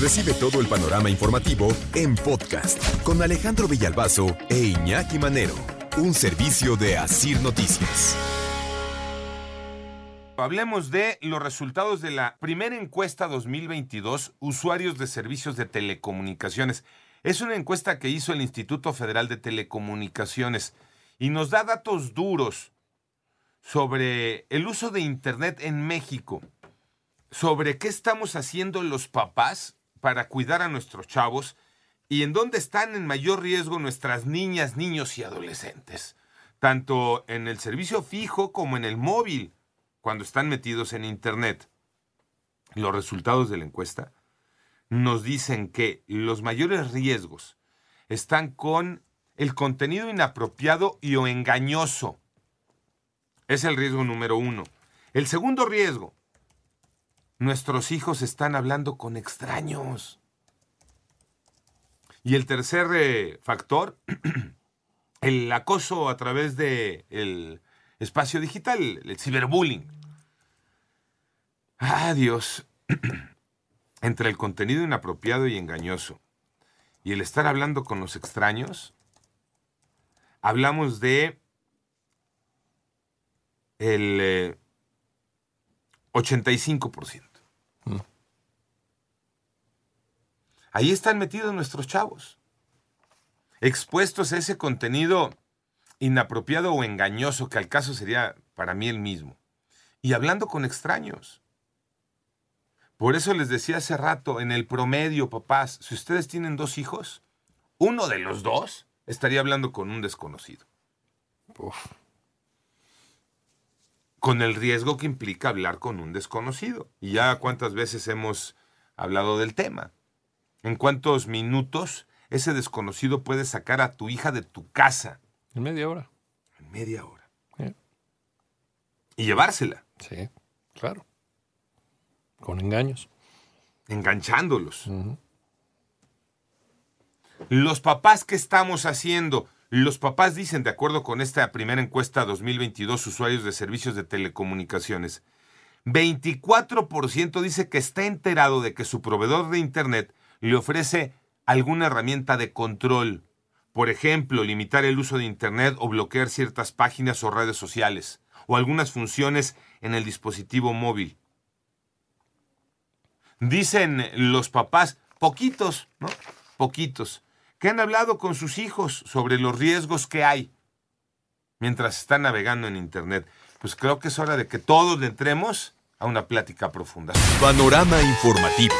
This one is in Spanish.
Recibe todo el panorama informativo en podcast con Alejandro Villalbazo e Iñaki Manero, un servicio de Asir Noticias. Hablemos de los resultados de la primera encuesta 2022, usuarios de servicios de telecomunicaciones. Es una encuesta que hizo el Instituto Federal de Telecomunicaciones y nos da datos duros sobre el uso de Internet en México, sobre qué estamos haciendo los papás para cuidar a nuestros chavos y en dónde están en mayor riesgo nuestras niñas, niños y adolescentes, tanto en el servicio fijo como en el móvil, cuando están metidos en Internet. Los resultados de la encuesta nos dicen que los mayores riesgos están con el contenido inapropiado y o engañoso. Es el riesgo número uno. El segundo riesgo, nuestros hijos están hablando con extraños. Y el tercer eh, factor, el acoso a través del el espacio digital, el ciberbullying. Ah, Dios. Entre el contenido inapropiado y engañoso y el estar hablando con los extraños, hablamos de el 85%. Ahí están metidos nuestros chavos, expuestos a ese contenido inapropiado o engañoso, que al caso sería para mí el mismo, y hablando con extraños. Por eso les decía hace rato, en el promedio, papás, si ustedes tienen dos hijos, uno de los dos estaría hablando con un desconocido. Con el riesgo que implica hablar con un desconocido. Y ya cuántas veces hemos hablado del tema. ¿En cuántos minutos ese desconocido puede sacar a tu hija de tu casa? En media hora. En media hora. Y llevársela. Sí, claro. Con engaños. Enganchándolos. Los papás, ¿qué estamos haciendo? Los papás dicen, de acuerdo con esta primera encuesta 2022, usuarios de servicios de telecomunicaciones, 24% dice que está enterado de que su proveedor de Internet le ofrece alguna herramienta de control. Por ejemplo, limitar el uso de Internet o bloquear ciertas páginas o redes sociales, o algunas funciones en el dispositivo móvil. Dicen los papás, poquitos, ¿no? Poquitos, que han hablado con sus hijos sobre los riesgos que hay mientras están navegando en Internet. Pues creo que es hora de que todos entremos a una plática profunda. Panorama informativo.